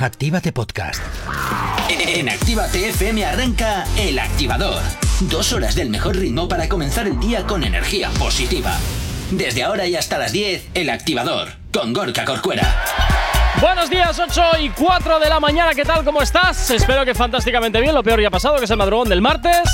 Actívate Podcast. En Actívate FM arranca El Activador. Dos horas del mejor ritmo para comenzar el día con energía positiva. Desde ahora y hasta las 10, El Activador, con Gorka Corcuera. Buenos días, 8 y 4 de la mañana, ¿qué tal? ¿Cómo estás? Espero que fantásticamente bien, lo peor ya ha pasado, que es el madrugón del martes.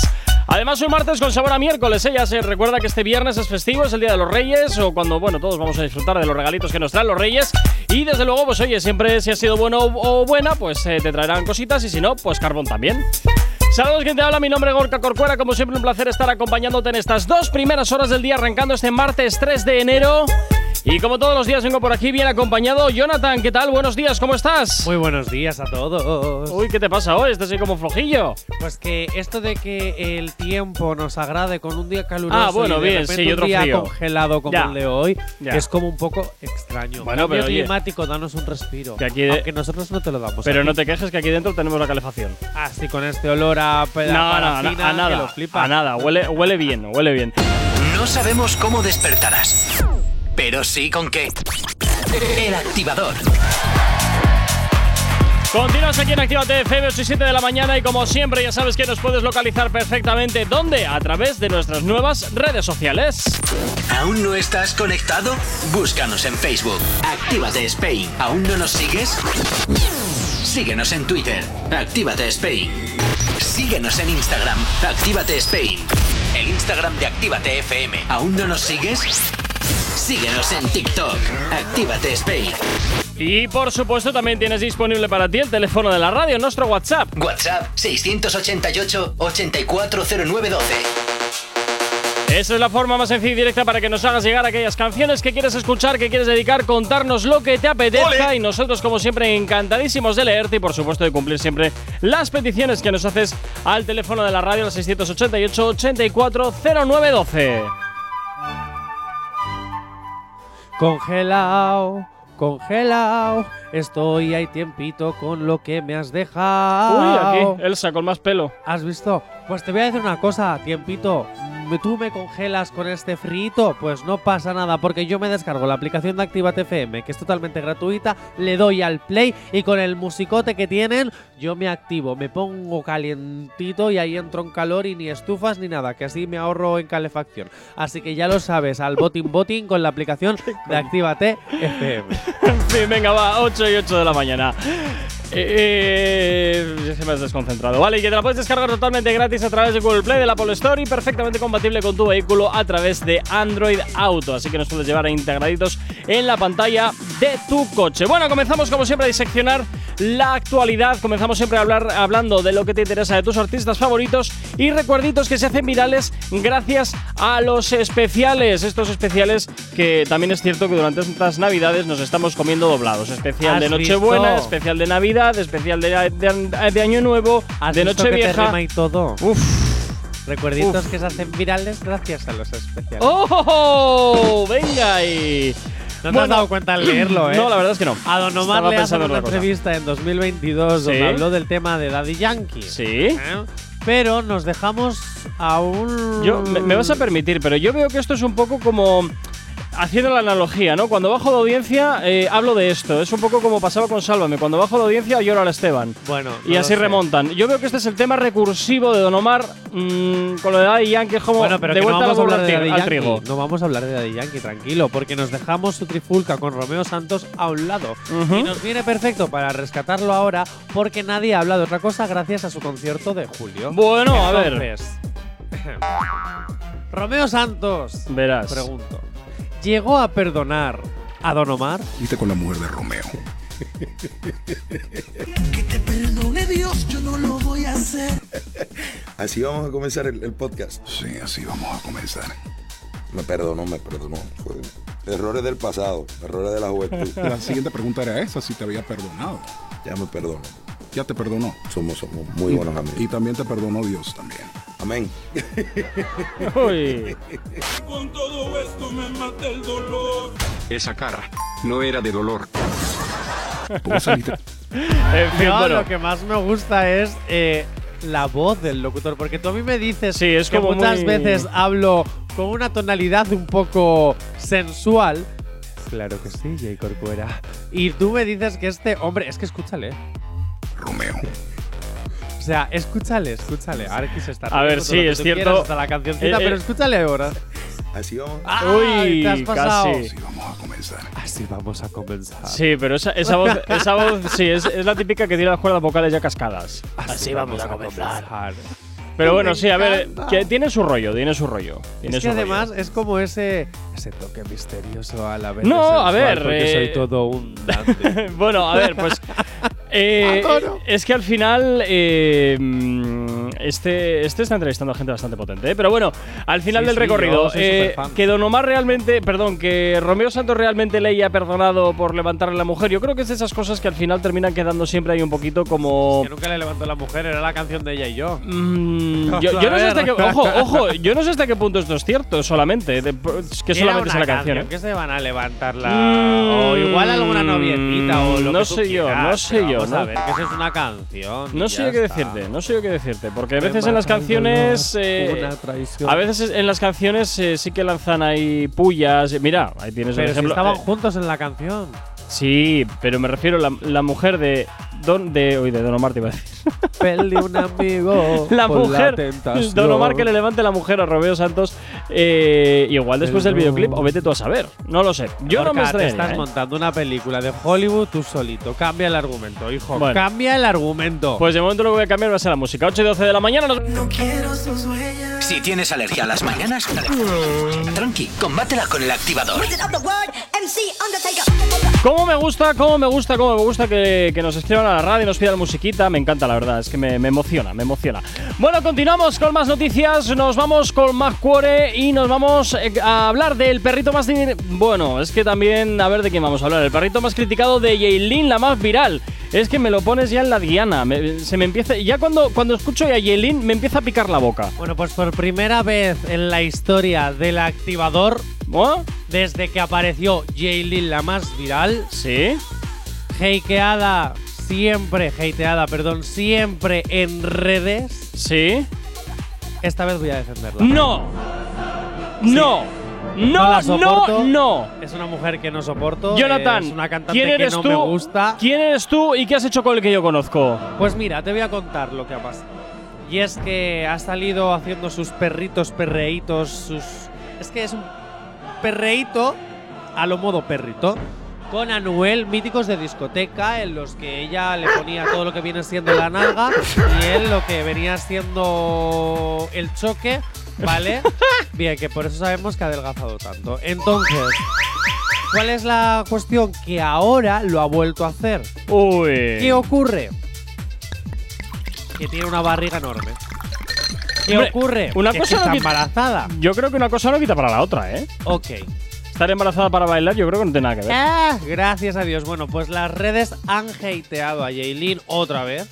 Además, un martes con sabor a miércoles. Ella ¿eh? se recuerda que este viernes es festivo, es el Día de los Reyes, o cuando, bueno, todos vamos a disfrutar de los regalitos que nos traen los Reyes. Y desde luego, pues oye, siempre si has sido bueno o buena, pues eh, te traerán cositas, y si no, pues carbón también. Saludos, quien te habla, mi nombre es Gorka Corcuera. Como siempre, un placer estar acompañándote en estas dos primeras horas del día, arrancando este martes 3 de enero. Y como todos los días vengo por aquí bien acompañado. Jonathan, ¿qué tal? Buenos días, ¿cómo estás? Muy buenos días a todos. Uy, ¿qué te pasa hoy? Estás así como flojillo. Pues que esto de que el tiempo nos agrade con un día caluroso ah, bueno, y bien, sí, un día congelado como el de hoy, es como un poco extraño. Bueno, Cambio pero climático, danos un respiro. Que aquí Aunque nosotros no te lo damos. Pero no te quejes que aquí dentro tenemos la calefacción. Ah, sí, con este olor a no, no, a nada, a nada, huele, huele bien, huele bien. No sabemos cómo despertarás pero sí con qué. El activador. Continuas aquí en Actívate FM 8 y 7 de la mañana y como siempre ya sabes que nos puedes localizar perfectamente. ¿Dónde? A través de nuestras nuevas redes sociales. ¿Aún no estás conectado? Búscanos en Facebook. Actívate Spain. ¿Aún no nos sigues? Síguenos en Twitter. Actívate Spain. Síguenos en Instagram. Actívate Spain. El Instagram de Actívate FM. ¿Aún no nos sigues? Síguenos en TikTok. Actívate Spain. Y por supuesto también tienes disponible para ti el teléfono de la radio, nuestro WhatsApp. WhatsApp 688-840912. Esa es la forma más sencilla y directa para que nos hagas llegar aquellas canciones que quieres escuchar, que quieres dedicar, contarnos lo que te apetezca y nosotros como siempre encantadísimos de leerte y por supuesto de cumplir siempre las peticiones que nos haces al teléfono de la radio al 688 840912. Congelado, congelado, estoy ahí tiempito con lo que me has dejado. Uy, aquí, Elsa con más pelo. ¿Has visto? Pues te voy a decir una cosa, tiempito tú me congelas con este frito, pues no pasa nada, porque yo me descargo la aplicación de Activate FM, que es totalmente gratuita, le doy al play y con el musicote que tienen, yo me activo, me pongo calientito y ahí entro en calor y ni estufas ni nada, que así me ahorro en calefacción. Así que ya lo sabes, al botín botín con la aplicación de Activate FM. en venga, va, 8 y 8 de la mañana. Eh, ya se me has desconcentrado. Vale, y que te la puedes descargar totalmente gratis a través de Google Play, de la Apple Store y perfectamente compatible con tu vehículo a través de Android Auto. Así que nos puedes llevar integraditos en la pantalla de tu coche. Bueno, comenzamos como siempre a diseccionar la actualidad. Comenzamos siempre a hablar hablando de lo que te interesa de tus artistas favoritos y recuerditos que se hacen virales gracias a los especiales. Estos especiales que también es cierto que durante estas navidades nos estamos comiendo doblados. Especial de Nochebuena, especial de Navidad, especial de, Año Nuevo, de Nochevieja. y todo. Recuerditos que se hacen virales gracias a los especiales. ¡Oh! Venga y. No te has dado cuenta al leerlo, ¿eh? No, la verdad es que no. A Don Omar le hace una entrevista en 2022 donde habló del tema de Daddy Yankee. Sí. ¿Eh? Pero nos dejamos a un. Yo, me, vas a permitir, pero yo veo que esto es un poco como haciendo la analogía, ¿no? Cuando bajo de audiencia eh, hablo de esto. Es un poco como pasaba con Sálvame. Cuando bajo de audiencia lloro al Esteban. Bueno. y así remontan. Yo veo que este es el tema recursivo de Don Omar mm, con lo de Daddy Yankee. Como bueno, pero de vuelta no vamos a hablar de Daddy Yankee. No vamos a hablar de Daddy Yankee, tranquilo. Porque nos dejamos su trifulca con Romeo Santos a un lado. Y nos viene perfecto para rescatarlo ahora porque nadie habla de otra cosa gracias a su concierto de julio. Bueno, a ver. Romeo Santos. Verás. Pregunto llegó a perdonar a Don Omar? Viste con la mujer de Romeo. que te perdone Dios, yo no lo voy a hacer. Así vamos a comenzar el, podcast. Sí, así vamos a comenzar. Me perdonó, me perdonó. Errores del pasado, errores de la juventud. La siguiente pregunta era esa, si te había perdonado. Ya me perdono. Ya te perdonó. Somos, somos muy buenos amigos. Y también te perdonó Dios también. Amén. Con todo esto me mata el dolor. Esa cara no era de dolor. ¿Cómo saliste? no, lo que más me gusta es eh, la voz del locutor, porque tú a mí me dices sí, es que como muchas veces hablo con una tonalidad un poco sensual Claro que sí, J. Corcuera. Y tú me dices que este hombre, es que escúchale. Romeo. O sea, escúchale, escúchale. Ahora quise estar. A ver, sí, que es cierto. quieras hasta la cancioncita, Eh, pero eh. escúchale ahora. Así vamos. Ay, te has Uy, pasado. casi. Sí, vamos a comenzar. Así vamos a comenzar. Sí, pero esa, esa voz, esa voz sí, es, es la típica que tiene las cuerdas vocales ya cascadas. Así vamos a comenzar. Pero bueno, sí, a ver, que tiene su rollo, tiene su rollo. Tiene Es que su rollo. además es como ese, ese toque misterioso a la vez. No, a ver, Porque eh, soy todo un Dante. bueno, a ver, pues. eh, Adoro. es que al final. eh, este, este está entrevistando a gente bastante potente, ¿eh? Pero bueno, al final Sí, del sí, recorrido, eh, que Don Omar realmente. Perdón, que Romeo Santos realmente le haya perdonado por levantarle a la mujer. Yo creo que es de esas cosas que al final terminan quedando siempre ahí un poquito como. que nunca le levantó la mujer, era la canción de ella y yo. Mm, yo, no sé hasta qué, ojo, ojo, yo no sé hasta qué punto esto es cierto, solamente, de- es que solamente es la canción. ¿eh? que se van a levantar la. Mm, o igual alguna noviecita o lo no que tú sé yo, no sé yo, Vamos ¿no? a ver, que eso es una canción. No sé yo qué decirte, no sé yo qué decirte, porque a Me veces en las canciones, eh, a veces en las canciones eh, sí que lanzan ahí pullas. Mira, ahí tienes Pero un si ejemplo. estaban eh, juntos en la canción. sí, pero me refiero a la, la mujer de Don de, uy, de Don Omar te iba a decir. Perdí un amigo. La mujer, tentación. Don Omar que le levante la mujer a Romeo Santos, eh, igual después del videoclip, o vete tú a saber, no lo sé. Yo no me te extrañaría, estás ¿eh? montando una película de Hollywood tú solito. Cambia el argumento, hijo. Bueno. Cambia el argumento. Pues de momento lo que voy a cambiar va a ser la música. 8 y 12 de la mañana. nos- Si tienes alergia a las mañanas, tranqui, combátela con el activador. ¿Cómo me gusta, cómo me gusta, cómo me gusta que, que nos escriban a la radio nos pidan musiquita? Me encanta, la verdad, es que me, me emociona, me emociona. Bueno, continuamos con más noticias, nos vamos con Cuore y nos vamos eh, a hablar del perrito más... Bueno, es que también, a ver de quién vamos a hablar, el perrito más criticado de Yailin, la más viral. Es que me lo pones ya en la diana, me- se me empieza... Ya cuando, cuando escucho a Yailin me empieza a picar la boca. Bueno, pues por primera vez en la historia del activador, ¿Oh? desde que apareció Jaylin la más viral, ¿Sí? hateada siempre, hateada, perdón, siempre en redes, ¿Sí? esta vez voy a defenderla. ¡No! ¡No! No ¡No, no, no! Es una mujer que no soporto. Jonathan, es una cantante ¿quién eres que no tú? me gusta. ¿Quién eres tú y qué has hecho con el que yo conozco? Pues mira, te voy a contar lo que ha pasado. Y es que ha salido haciendo sus perritos, perreitos, sus. Es que es un perreíto a lo modo perrito. Con Anuel, míticos de discoteca, en los que ella le ponía todo lo que viene siendo la nalga y él lo que venía siendo el choque, ¿vale? Bien, que por eso sabemos que ha adelgazado tanto. Entonces, ¿cuál es la cuestión? Que ahora lo ha vuelto a hacer. Uy. ¿Qué ocurre? Que tiene una barriga enorme. ¿Qué Hombre, ocurre? una Que cosa está no quita- embarazada. Yo creo que una cosa no quita para la otra, ¿eh? Ok. Estar embarazada para bailar, yo creo que no tiene nada que ver. Ah, gracias a Dios. Bueno, pues las redes han hateado a Jaylin otra vez.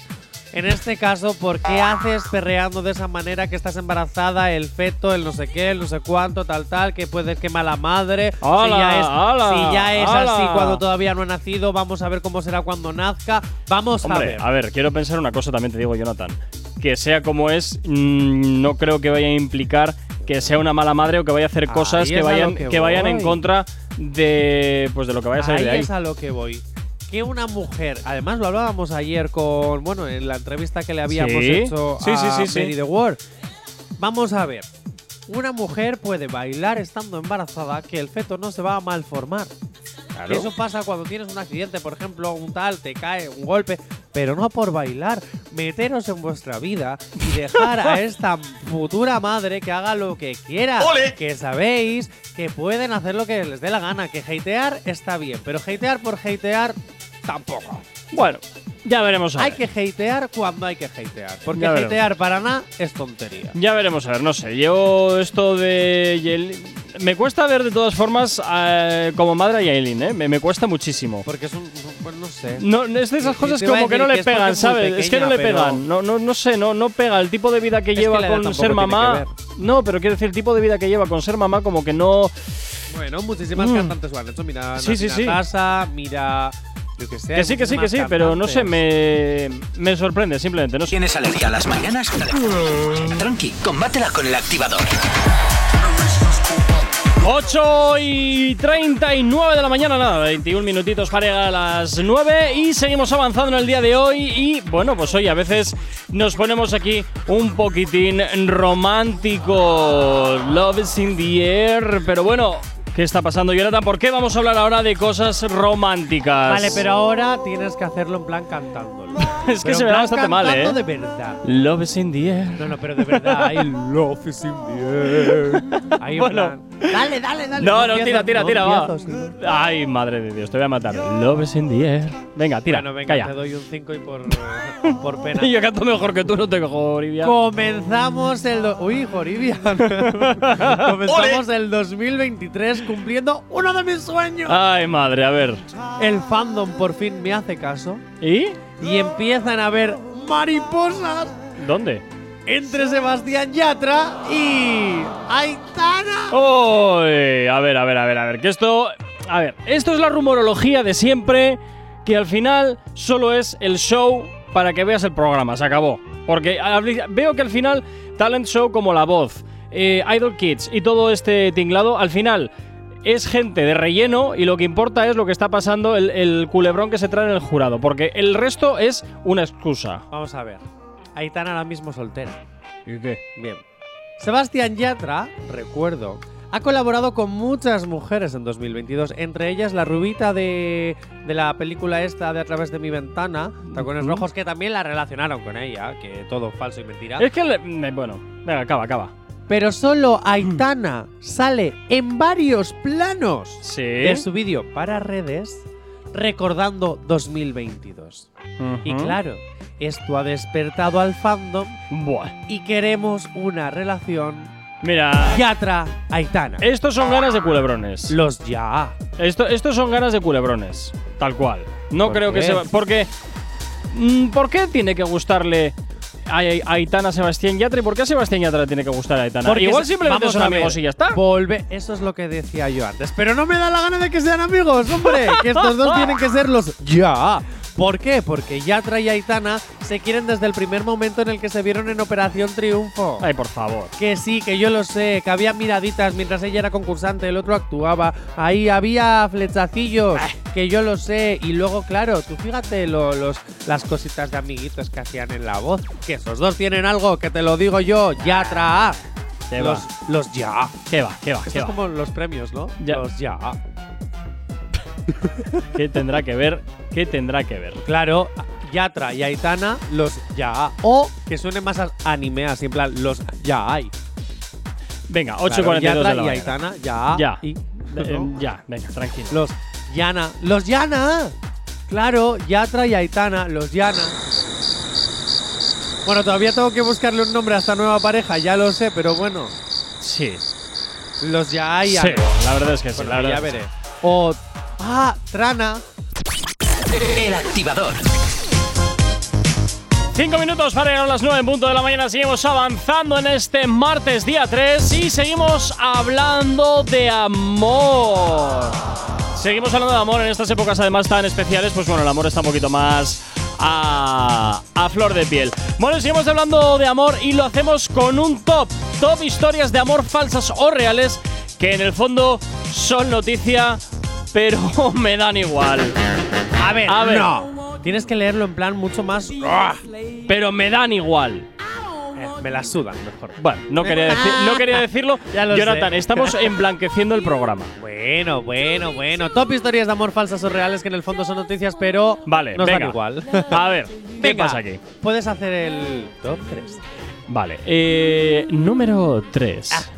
En este caso, ¿por qué haces perreando de esa manera que estás embarazada, el feto, el no sé qué, el no sé cuánto, tal, tal, que puede que mala madre? ¡Hala, si ya es, hala, si ya es así cuando todavía no ha nacido, vamos a ver cómo será cuando nazca. Vamos a ver. a ver, quiero pensar una cosa también, te digo, Jonathan. Que sea como es, mm, no creo que vaya a implicar que sea una mala madre o que vaya a hacer cosas que vayan, que, que vayan en contra de pues de lo que vaya a salir Ahí de ahí. es a lo que voy. Que una mujer, además lo hablábamos ayer con, bueno, en la entrevista que le habíamos Sí. hecho a sí, sí, sí. Mary the World. Vamos a ver. Una mujer puede bailar estando embarazada que el feto no se va a malformar. Claro. Eso pasa cuando tienes un accidente, por ejemplo, un tal, te cae un golpe, pero no por bailar. Meteros en vuestra vida y dejar a esta futura madre que haga lo que quiera. Que sabéis que pueden hacer lo que les dé la gana. Que hatear está bien, pero hatear por hatear tampoco. Bueno, ya veremos a Hay ver. que hatear cuando hay que hatear. Porque Ya veremos. hatear para nada es tontería. Ya veremos a ver, no sé. Yo esto de me cuesta ver de todas formas eh, como madre a Yailin, ¿eh? Me, me cuesta muchísimo. Porque es un. Pues no sé. No, es de esas cosas como que no que le es porque pegan, es ¿sabes? es que no pequeña, le pegan. No, no, no sé, no, no pega. El tipo de vida que que lleva edad con ser mamá. que No, pero quiero decir, el tipo de vida que lleva con ser mamá, como que no. Bueno, muchísimas Mm. cantantes lo han hecho. Mira, Sí, sí, sí. Natasa, mira. Yo que sé. Que sí, que sí, que sí, pero no sé, me, me sorprende simplemente. No sé. ¿Tienes alergia a las mañanas? Tranqui, combátela con el activador. 8 y 39 de la mañana, nada, 21 minutitos para llegar a las 9 y seguimos avanzando en el día de hoy y bueno, pues hoy a veces nos ponemos aquí un poquitín romántico. Love is in the air, pero bueno, ¿qué está pasando Jonathan? ¿Por qué vamos a hablar ahora de cosas románticas? Vale, pero ahora tienes que hacerlo en plan cantándolo. Es que Pero se plan bastante mal, ¿eh? de verdad. Love is in the air. No, no, pero de verdad. Ahí, love is in the air. Bueno. plan, Dale, dale, dale. No, no, tira, tira, no tira, va. Ay, madre de Dios, te voy a matar. Love is in the air. Venga, tira, Bueno, venga, calla. te doy un 5 y por, por pena. Yo canto mejor que tú, no te cojo, Olivia. Comenzamos el. Uy, Joribian. Comenzamos el 2023 cumpliendo uno de mis sueños. Ay, madre, a ver. El fandom por fin me hace caso ¿Y? y empiezan a ver mariposas ¿Dónde? entre Sebastián Yatra y Aitana. Uy, a ver, a ver, a ver, a ver. Que esto. A ver, esto es la rumorología de siempre. Que al final solo es el show para que veas el programa. Se acabó. Porque veo que al final, talent show como La Voz, eh, Idol Kids y todo este tinglado, al final es gente de relleno y lo que importa es lo que está pasando, el, el culebrón que se trae en el jurado. Porque el resto es una excusa. Vamos a ver. Aitana ahora mismo soltera. ¿Y qué? Bien. Sebastián Yatra, recuerdo, ha colaborado con muchas mujeres en 2022, entre ellas la rubita de, de la película esta de A través de mi ventana, Tacones. Rojos, que también la relacionaron con ella, que todo falso y mentira. Es que. le- me- bueno, venga, acaba, acaba. Pero solo Aitana sale en varios planos Sí. de su vídeo para redes recordando 2022. Y claro, esto ha despertado al fandom Buah. y queremos una relación Mira. Yatra-Aitana. Estos son ganas de culebrones. Los ya. Esto, estos son ganas de culebrones. Tal cual. No ¿Por creo que se. Porque. mm, ¿Por qué tiene que gustarle a, a Aitana Sebastián Yatra y por qué a Sebastián Yatra le tiene que gustar a Aitana? Porque Igual simplemente son amigos y ya está. Volve. Eso es lo que decía yo antes. Pero no me da la gana de que sean amigos, hombre. que estos dos tienen que ser los ya. ¿Por qué? Porque Yatra y Aitana se quieren desde el primer momento en el que se vieron en Operación Triunfo. Ay, por favor. Que sí, que yo lo sé, que había miraditas mientras ella era concursante, el otro actuaba. Ahí había flechacillos, que yo lo sé. Y luego, claro, tú fíjate lo- los, las cositas de amiguitos que hacían en la voz. Que esos dos tienen algo, que te lo digo yo, Yatra. ¿Qué los, va? los ya. ¿Qué va? ¿Qué va? Esto ¿Qué es va? como los premios, ¿no? Ya. Los ya. ¿Qué tendrá que ver? ¿Qué tendrá que ver? Claro, Yatra y Aitana, los ya. O que suene más anime, así en plan, los ya hay. Venga, Claro, 8 y 42 Yatra de la y. Aitana, ya. Ya. Y, Eh, ¿no? ya, venga, tranquilo. Los Yana. ¡Los Yana! Claro, Yatra y Aitana, los Yana. Bueno, todavía tengo que buscarle un nombre a esta nueva pareja, ya lo sé, pero bueno. Sí. Los ya Sí, la verdad es que sí. Bueno, la verdad ya es que veré. O. Ah, Trana. El activador. Cinco minutos para llegar a las 9 en punto de la mañana. Seguimos avanzando en este martes día 3 y seguimos hablando de amor. Seguimos hablando de amor en estas épocas además tan especiales. Pues bueno, el amor está un poquito más a, a flor de piel. Bueno, seguimos hablando de amor y lo hacemos con un top. Top historias de amor falsas o reales que en el fondo son noticia, pero me dan igual. A ver, A ver. no. Tienes que leerlo en plan mucho más. ¡ah! Pero me dan igual. Eh, me la sudan mejor. Bueno, no quería, deci- no quería decirlo. Ya lo Jonathan, sé. estamos emblanqueciendo el programa. Bueno, bueno, bueno. Top historias de amor falsas o reales que en el fondo son noticias, pero Vale, nos venga. dan igual. A ver, ¿qué pasa aquí? Puedes hacer el top 3. Vale, eh, número 3.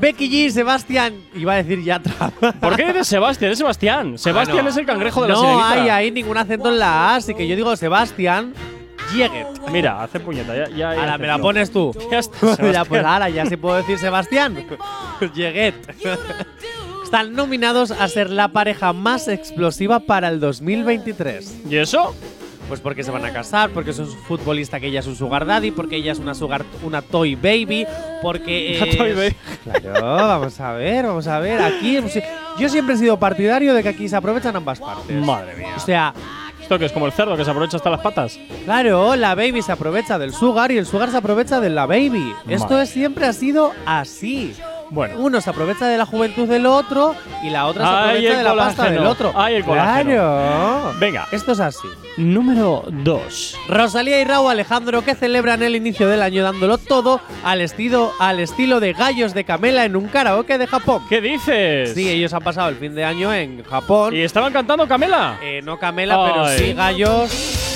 Becky G, Sebastián. Iba a decir Yatra. ¿Por qué dices Sebastián? Es Sebastián. Sebastián Ah, no. es el cangrejo de la no sirenita. hay ahí ningún acento en la A, así que yo digo Sebastián Yeget. Mira, hace puñeta. Ya, ya, Ahora me la pones tú. Ya está, ya, Sebastián. pues ahora ya sí puedo decir Sebastián. Yeget. Están nominados a ser la pareja más explosiva para el 2023. ¿Y eso? Pues porque se van a casar, porque es un futbolista que ella es un sugar daddy, porque ella es una sugar, una toy baby, porque es- toy baby. Claro, vamos a ver, vamos a ver. Aquí yo siempre he sido partidario de que aquí se aprovechan ambas partes. Madre mía. O sea, ¿Esto que es como el cerdo que se aprovecha hasta las patas? claro, la baby se aprovecha del sugar y el sugar se aprovecha de la baby. Esto Madre es, siempre ha sido así. Bueno. Uno se aprovecha de la juventud del otro y la otra se Ay, aprovecha el de la pasta colágeno. del otro. Ay, el colágeno. Claro. Venga. Esto es así. Número 2. Rosalía y Raúl Alejandro que celebran el inicio del año dándolo todo al estilo, al estilo de gallos de Camela en un karaoke de Japón. ¿Qué dices? Sí, ellos han pasado el fin de año en Japón. ¿Y estaban cantando Camela? Eh, no Camela, pero sí gallos.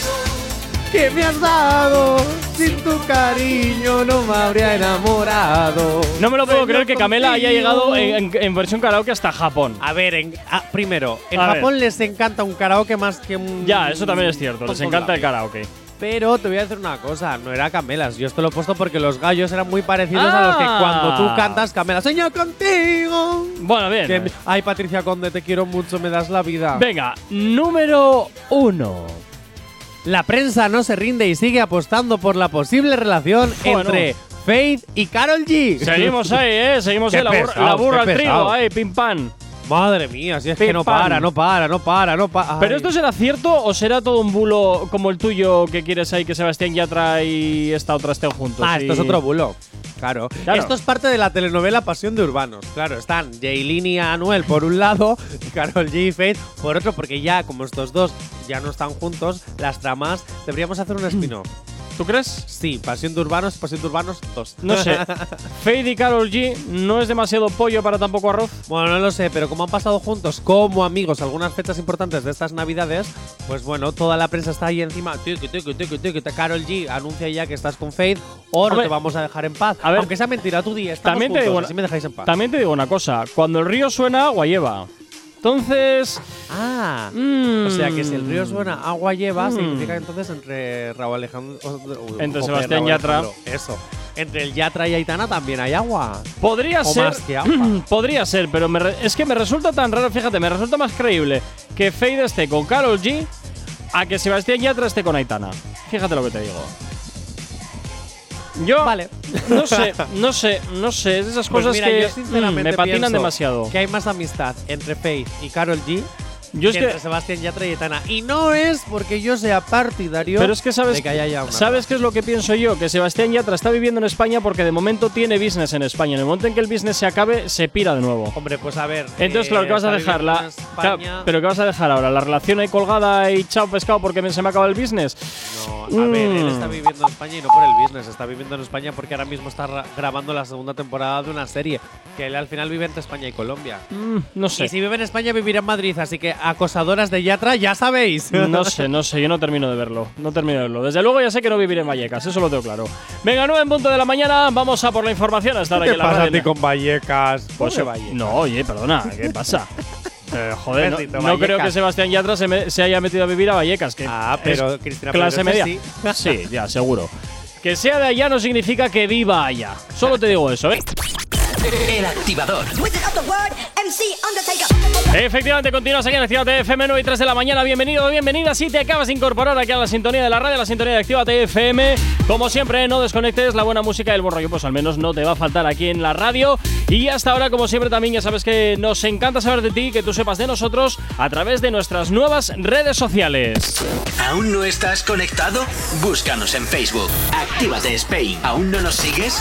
Que me has dado sin tu cariño no me habría enamorado. No me lo puedo creer que Camela haya llegado en, en- en versión karaoke hasta Japón. A ver, en- ah, primero, en A Japón les encanta un karaoke más que un. Ya, eso también es cierto. Les encanta el karaoke. Pero te voy a decir una cosa, no era Camelas. Yo esto lo he puesto porque los gallos eran muy parecidos a los que Ah. cuando tú cantas Camela, sueño contigo. Bueno, bien. Que- ay, Patricia Conde, te quiero mucho, me das la vida. Venga, número 1. La prensa no se rinde y sigue apostando por la posible relación Bueno. entre Faith y Carol G. Seguimos ahí, ¿eh? Seguimos ahí. La pesado, la burra al trigo, ahí, pim pam. Madre mía, si es que no pam. para, no para, no para, no para. ¿Pero esto será cierto o será todo un bulo como el tuyo que quieres ahí que Sebastián Yatra y esta otra estén juntos? Ah, esto es otro bulo. Claro. Claro. Esto es parte de la telenovela Pasión de Urbanos. Claro, están Jaylin y Anuel por un lado y Carol G y Faith por otro, porque ya, como estos dos ya no están juntos, las tramas, deberíamos hacer un spin-off. ¿Tú crees? Sí, Pasión de Urbanos, Pasión de Urbanos 2. No sé. Fade y Carol G no es demasiado pollo para tampoco arroz. Bueno, no lo sé, pero como han pasado juntos como amigos algunas fechas importantes de estas navidades, pues bueno, toda la prensa está ahí encima. Carol G anuncia ya que estás con Faith o no te vamos a dejar en paz. a ver, Aunque sea mentira, tú di, estamos También te, juntos, digo, así me dejáis en paz. también te digo una cosa. Cuando el río suena, agua lleva. Entonces. Ah, mm, o sea que si el río suena, agua lleva, Mm. significa que entonces entre Raúl Alejandro. Entre Sebastián Raúl Yatra. Alejandro, Eso. Entre el Yatra y Aitana también hay agua. Podría O ser. más que agua. podría ser, pero me re- es que me resulta tan raro, fíjate, me resulta más creíble que Fade esté con Carol G a que Sebastián Yatra esté con Aitana. Fíjate lo que te digo. Yo Vale. no sé, no sé, no sé, es de esas Pues cosas mira, que yo mm, sinceramente me patinan demasiado. Que hay más amistad entre Faith y Carol G Yo es que Sebastián Yatra y Aitana. Y no es porque yo sea partidario Pero es que sabes, de que haya ya una ¿sabes qué es lo que pienso yo? Que Sebastián Yatra está viviendo en España porque de momento tiene business en España. En el momento en que el business se acabe, se pira de nuevo. Hombre, pues a ver. Entonces, eh, claro, ¿qué vas a dejar? La. Claro, ¿Pero qué vas a dejar ahora? ¿La relación ahí colgada y chao pescado porque se me acaba el business? No, a ver, él Mm. está viviendo en España y no por el business. Está viviendo en España porque ahora mismo está ra- grabando la segunda temporada de una serie. Que él al final vive entre España y Colombia. Mm, no sé. Y si vive en España, vivirá en Madrid. Así que acosadoras de Yatra, ya sabéis. No sé, no sé, yo no termino de verlo. No termino de verlo. Desde luego ya sé que no viviré en Vallecas, eso lo tengo claro. Venga, 9 en punto de la mañana, vamos a por la información hasta ahora ¿Qué que la pasa a ti con Vallecas? Pues, Vallecas. no, oye, perdona, ¿qué pasa? Eh, joder, no, creo que Sebastián Yatra se, me- se haya metido a vivir a Vallecas. Que Ah, pero Cristina clase media. sí. Sí, ya, seguro. Que sea de allá no significa que viva allá. Solo te digo eso, ¿eh? El activador. Efectivamente, continúas aquí en Actívate FM 9 y 3 de la mañana. Bienvenido, bienvenida. Si te acabas de incorporar aquí a la sintonía de la radio, la sintonía de Actívate FM. Como siempre, no desconectes la buena música y el buen rollo, pues al menos no te va a faltar aquí en la radio. Y hasta ahora, como siempre, también ya sabes que nos encanta saber de ti, que tú sepas de nosotros a través de nuestras nuevas redes sociales. ¿Aún no estás conectado? Búscanos en Facebook. Actívate Spain. ¿Aún no nos sigues?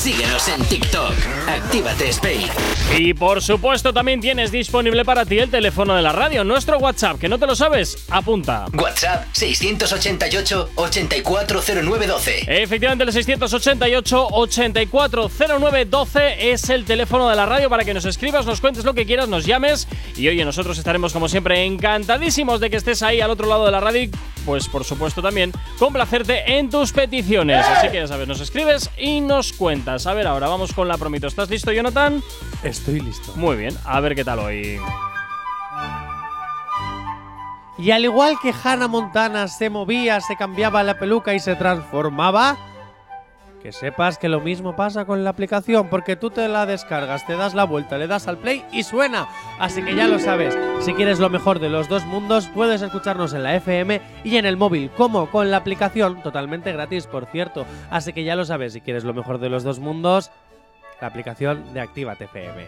Síguenos en TikTok. Actívate Spain. Y por supuesto, también tienes disponible para ti el teléfono de la radio, nuestro WhatsApp, que no te lo sabes, apunta. WhatsApp 688-840912. Efectivamente, el 688-840912 es el teléfono de la radio para que nos escribas, nos cuentes lo que quieras, nos llames. Y oye, nosotros estaremos como siempre encantadísimos de que estés ahí al otro lado de la radio y pues por supuesto también complacerte en tus peticiones. Así que ya sabes, nos escribes y nos cuentas. A ver, ahora vamos con la promito. ¿Estás listo, Jonathan? Estoy listo. Muy bien, a ver qué tal hoy. Y al igual que Hannah Montana se movía, se cambiaba la peluca y se transformaba, que sepas que lo mismo pasa con la aplicación, porque tú te la descargas, te das la vuelta, le das al play y suena. Así que ya lo sabes, si quieres lo mejor de los dos mundos, puedes escucharnos en la FM y en el móvil, como con la aplicación, totalmente gratis, por cierto. Así que ya lo sabes, si quieres lo mejor de los dos mundos, la aplicación de Actívate FM.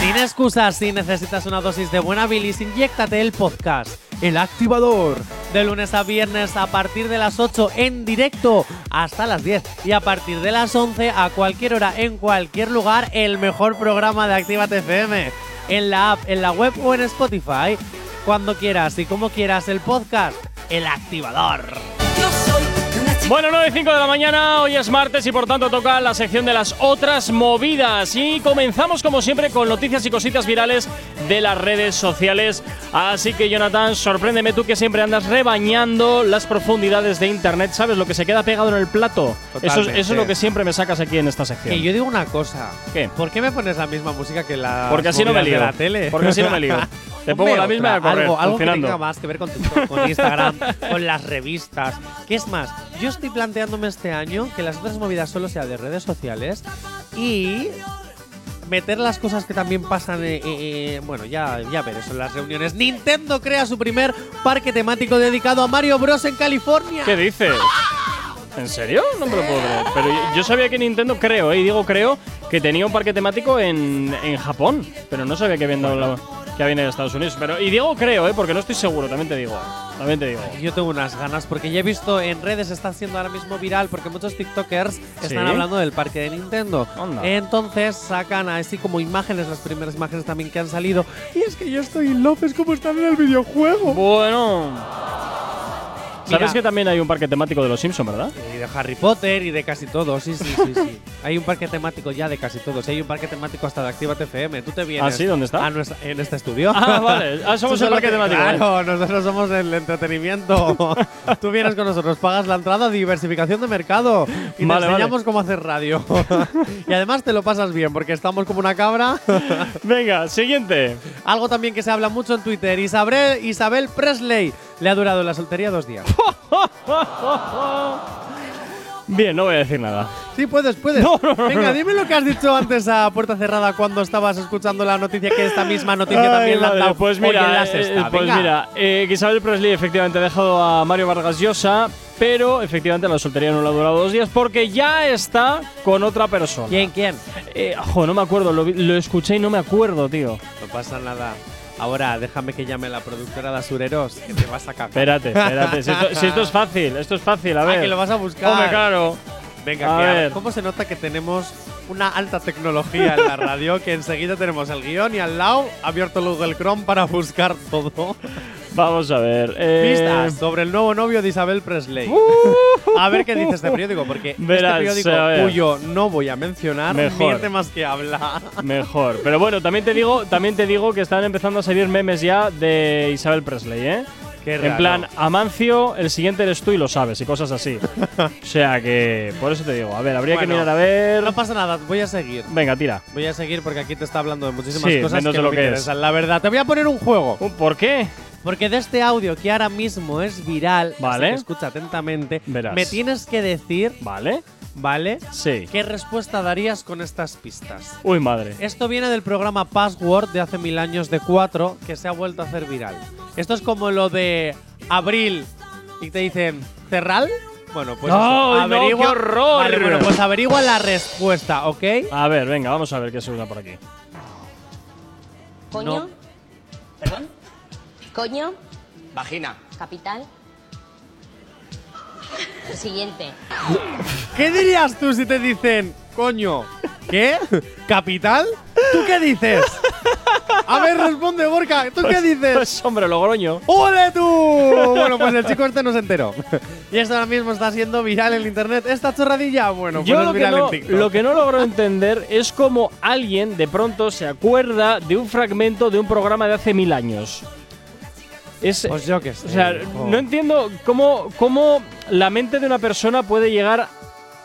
Sin excusas, si necesitas una dosis de buena bilis, inyéctate el podcast, El Activador, de lunes a viernes a partir de las 8 en directo hasta las 10 y a partir de las 11 a cualquier hora en cualquier lugar el mejor programa de Actívate FM en la app, en la web o en Spotify, cuando quieras y como quieras el podcast, El Activador. Bueno, 9 y 5 de la mañana, hoy es martes y por tanto toca la sección de las otras movidas. Y comenzamos como siempre con noticias y cositas virales de las redes sociales. Así que Jonathan, sorpréndeme tú que siempre andas rebañando las profundidades de internet. ¿Sabes lo que se queda pegado en el plato? Eso eso es lo que siempre me sacas aquí en esta sección. Que yo digo una cosa. ¿Qué? ¿Por qué me pones la misma música que la Porque así no me lío. de la tele? Porque así no me lío. Te pongo la misma y a otra, correr, algo, algo que tenga más que ver con con Instagram, con las revistas. ¿Qué es más? Yo estoy planteándome este año que las otras movidas solo sean de redes sociales y meter las cosas que también pasan, eh, eh, eh, bueno, ya, ya veré, son las reuniones. Nintendo crea su primer parque temático dedicado a Mario Bros en California. ¿Qué dices? ¿En serio? No me lo puedo creer. Pero yo- sabía que Nintendo, creo, eh, y digo creo, que tenía un parque temático en, en Japón. Pero no sabía que había, dado la- que había en Estados Unidos. Pero, y digo creo, eh, porque no estoy seguro, también te digo. También te digo. Yo tengo unas ganas porque ya he visto en redes está siendo ahora mismo viral porque muchos TikTokers están hablando del parque de Nintendo. Entonces sacan así como imágenes, las primeras imágenes también que han salido. Y es que yo estoy en López como están en el videojuego. Bueno. Sabes que también hay un parque temático de los Simpsons, ¿verdad? Y de Harry Potter y de casi todo, sí, sí, sí, sí. hay un parque temático ya de casi todos. Y hay un parque temático hasta de Actívate FM. Tú te vienes. ¿Ah, sí? ¿Dónde está? a nuestra- en este estudio. Ah, vale. Ah, somos el parque te- temático, ¿eh? Claro, nosotros somos el entretenimiento. Tú vienes con nosotros, pagas la entrada, diversificación de mercado. Y Vale, te vale. enseñamos cómo hacer radio. y además te lo pasas bien, porque estamos como una cabra. Venga, siguiente. Algo también que se habla mucho en Twitter. Isabel, Isabel Presley le ha durado la soltería dos días. Bien, no voy a decir nada. Sí, puedes, puedes. No, no, no, Venga, dime lo que has dicho antes a puerta cerrada cuando estabas escuchando la noticia, que esta misma noticia Ay, también la han madre, dado Pues mira, la eh, pues Venga. mira eh, que Isabel Presley efectivamente ha dejado a Mario Vargas Llosa, pero efectivamente la soltería no le ha durado dos días porque ya está con otra persona. ¿Quién, quién? Eh, jo, no me acuerdo, lo, lo escuché y no me acuerdo, tío. No pasa nada. Ahora, déjame que llame la productora de Asureros, que te vas a cagar. Espérate, espérate. si, esto, si esto es fácil, esto es fácil, a ver. Ah, que lo vas a buscar. Hombre, claro. Venga, A que a ver. ¿Cómo se nota que tenemos una alta tecnología en la radio? que enseguida tenemos el guion y al lado abierto el Google Chrome para buscar todo. Vamos a ver. eh, Pistas sobre el nuevo novio de Isabel Presley. a ver qué dice este periódico, porque Verás, este periódico cuyo no voy a mencionar Mejor. miente más que habla. Mejor. Pero bueno, también te digo, también te digo que están empezando a salir memes ya de Isabel Presley, ¿eh? En plan, Amancio, el siguiente eres tú y lo sabes, y cosas así. o sea que, por eso te digo, a ver, habría Bueno, que mirar a ver. No pasa nada, voy a seguir. Venga, tira. Voy a seguir porque aquí te está hablando de muchísimas Sí, cosas menos que de no lo me que es. interesan. La verdad, te voy a poner un juego. ¿Por qué? Porque de este audio que ahora mismo es viral, así Vale. que escucha atentamente, Verás. me tienes que decir, ¿Vale? ¿Vale? Sí. ¿Qué respuesta darías con estas pistas? Uy, madre. Esto viene del programa Password de hace mil años de 4 que se ha vuelto a hacer viral. Esto es como lo de Abril y te dicen ¿Cerral? Bueno, pues eso, ¡Ay, no, averigua. qué horror! Vale, bueno, pues averigua la respuesta, ¿ok? A ver, venga, vamos a ver qué se usa por aquí. Coño. No. ¿Perdón? Coño. Vagina. Capital. Siguiente. ¿Qué dirías tú si te dicen, coño, ¿qué? ¿Capital? ¿Tú qué dices? A ver, responde, Borca, ¿tú qué dices? Pues hombre, Logroño. ¡Ole tú! Bueno, pues el chico este no se enteró. Y esto ahora mismo está siendo viral en internet. ¿Esta chorradilla? Bueno, pues Yo es lo que, viral no, en TikTok. lo que no logro entender es cómo alguien de pronto se acuerda de un fragmento de un programa de hace mil años. Es, Pues yo sé. o sea, no entiendo cómo, cómo la mente de una persona puede llegar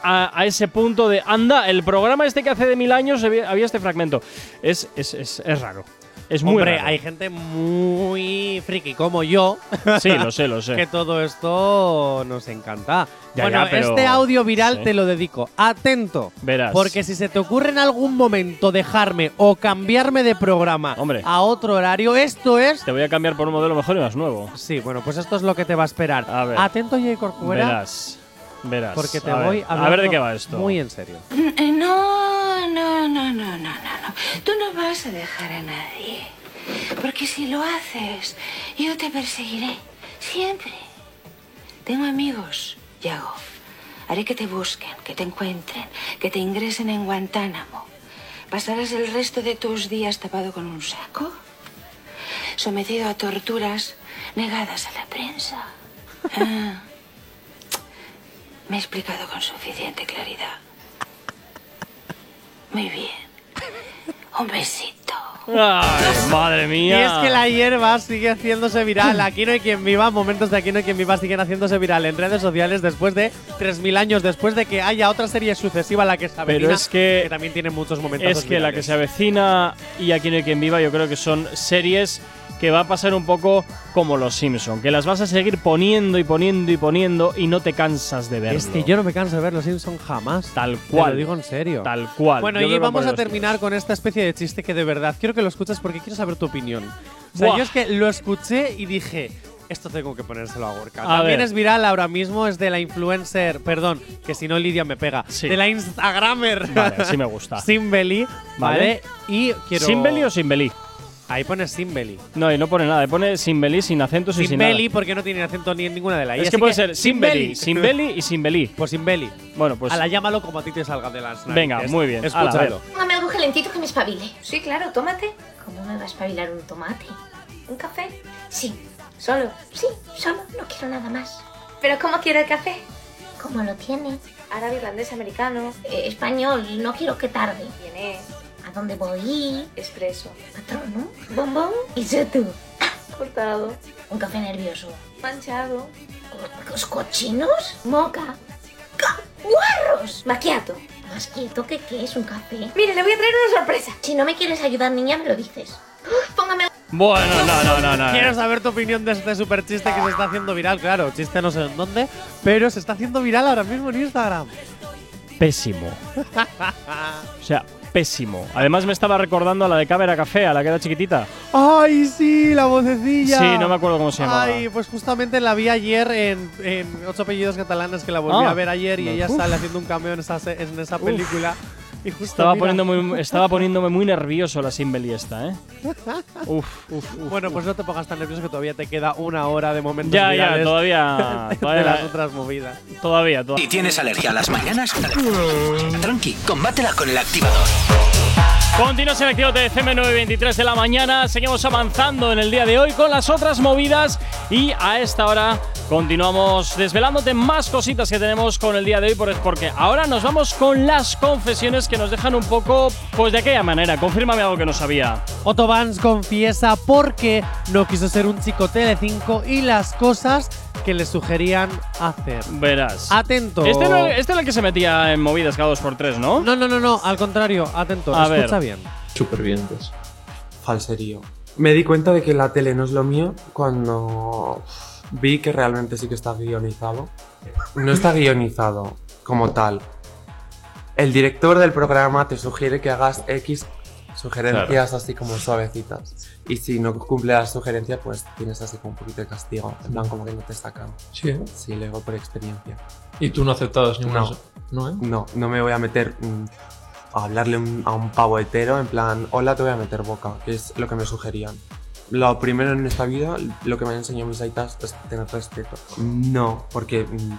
a, a ese punto de, anda, el programa este que hace de mil años había, había este fragmento. Es, es, es, es raro. Es muy Hombre, raro. hay gente muy friki como yo Sí, lo sé, lo sé. que todo esto nos encanta. Ya, bueno, ya, pero- este audio viral sí. te lo dedico. Atento. Verás. Porque si se te ocurre en algún momento dejarme o cambiarme de programa Hombre. a otro horario, esto es. Te voy a cambiar por un modelo mejor y más nuevo. Sí, bueno, pues esto es lo que te va a esperar. A ver. Atento, J. Corcuera, Verás. Verás. porque te a voy ver, a ver de qué va esto. Muy en serio. No, no, no, no, no, no. no. Tú no vas a dejar a nadie. Porque si lo haces, yo te perseguiré. Siempre. Tengo amigos, Yago. Haré que te busquen, que te encuentren, que te ingresen en Guantánamo. Pasarás el resto de tus días tapado con un saco, sometido a torturas negadas a la prensa. Ah. Me he explicado con suficiente claridad. Muy bien. Un besito. Ay, madre Y mía. es que la hierba sigue haciéndose viral. Aquí no hay quien viva. Momentos de Aquí no hay quien viva siguen haciéndose viral en redes sociales después de 3.000 años, después de que haya otra serie sucesiva a la que se avecina, Pero es que- también tiene muchos momentos Es que la que se avecina y Aquí no hay quien viva, yo creo que son series que va a pasar un poco como Los Simpson, que las vas a seguir poniendo y poniendo y poniendo y no te cansas de verlo. Es que yo no me canso de ver Los Simpson jamás. Tal Te cual. lo digo en serio. Tal cual. Bueno, Yo y vamos a terminar con esta especie de chiste que de verdad quiero que lo escuches porque quiero saber tu opinión. O sea, Buah. yo es que lo escuché y dije, esto tengo que ponérselo a Gorka. A También ver. es viral ahora mismo, es de la influencer, perdón, que si no Lidia me pega, Sí. de la Instagramer. Vale, sí me gusta. Simbeli, ¿vale? Vale. Y quiero ¿Sin Beli o sin Beli? Ahí pone Simbeli. No, y no pone nada. Pone sin Beli, sin acentos y sin Simbeli nada. porque no tiene acento ni en ninguna de las Es que puede ser sin Beli, sin Beli y sin Beli. Pues Simbeli. Bueno, pues. a la llámalo como a ti te salga de las Venga, narices. muy bien. Escúchalo. Póngame algo calentito que me espabile. Sí, claro, tómate. ¿Cómo me va a espabilar un tomate? ¿Un café? Sí. ¿Solo? Sí, solo. No quiero nada más. ¿Pero cómo quiere el café? ¿Cómo lo tiene? Árabe, irlandés, americano. Eh, español, no quiero que tarde. Tiene ¿A dónde voy? expreso. Patrono, bombón y tú. Cortado. Un café nervioso. Manchado. ¿Los cochinos? Moca. Ca- ¡Guarros! Maquiato. Más quieto que qué es un café. Mire, le voy a traer una sorpresa. Si no me quieres ayudar, niña, me lo dices. Póngame Bueno, no, no, no, no. Quiero saber tu opinión de este super chiste que se está haciendo viral. Claro, chiste no sé en dónde, pero se está haciendo viral ahora mismo en Instagram. Pésimo. O sea, pésimo. Además, me estaba recordando a la de Cámara Café, a la que era chiquitita. ¡Ay, sí! La vocecilla. Sí, no me acuerdo cómo se llamaba. Ay, pues justamente la vi ayer en, en Ocho Apellidos Catalanes, que la volví Ah. a ver ayer y No. ella Uf. sale haciendo un cameo en esa, se- en esa película. Y justo Estaba, mira- poniéndome, muy- estaba poniéndome muy nervioso la Simbeli esta, ¿eh? Uf, uf, uf. Bueno, pues no te pongas tan nervioso que todavía te queda una hora de momentos Ya, ya, virales todavía. de Todavía, las otras movidas. todavía, todavía. Si tienes alergia a las mañanas, tranqui, combátela con el activador. Continuas en Activo TFM 9.23 de la mañana. Seguimos avanzando en el día de hoy con las otras movidas. Y a esta hora continuamos desvelándote más cositas que tenemos con el día de hoy. por- Porque ahora nos vamos con las confesiones que nos dejan un poco, pues de aquella manera. Confírmame algo que no sabía. Otto Vance confiesa por qué no quiso ser un chico Telecinco y las cosas que le sugerían hacer. Verás. Atento. Este, este era el que se metía en movidas cada dos por tres, ¿no? No, no, no, no, al contrario, atento, A escucha ver. bien. Supervivientes. Falserío. Me di cuenta de que la tele no es lo mío cuando vi que realmente sí que está guionizado. No está guionizado como tal. El director del programa te sugiere que hagas X sugerencias así como suavecitas. Y si no cumple la sugerencia, pues tienes así como un poquito de castigo. En plan, como que no te sacan. Sí, ¿eh? Sí, lo digo por experiencia. Y tú no aceptabas ninguna. No. No, ¿eh? No, no me voy a meter mm, a hablarle un- a un pavo hetero en plan, hola, te voy a meter boca, que es lo que me sugerían. Lo primero en esta vida, lo que me han enseñado mis aitas es tener respeto. No, porque mm,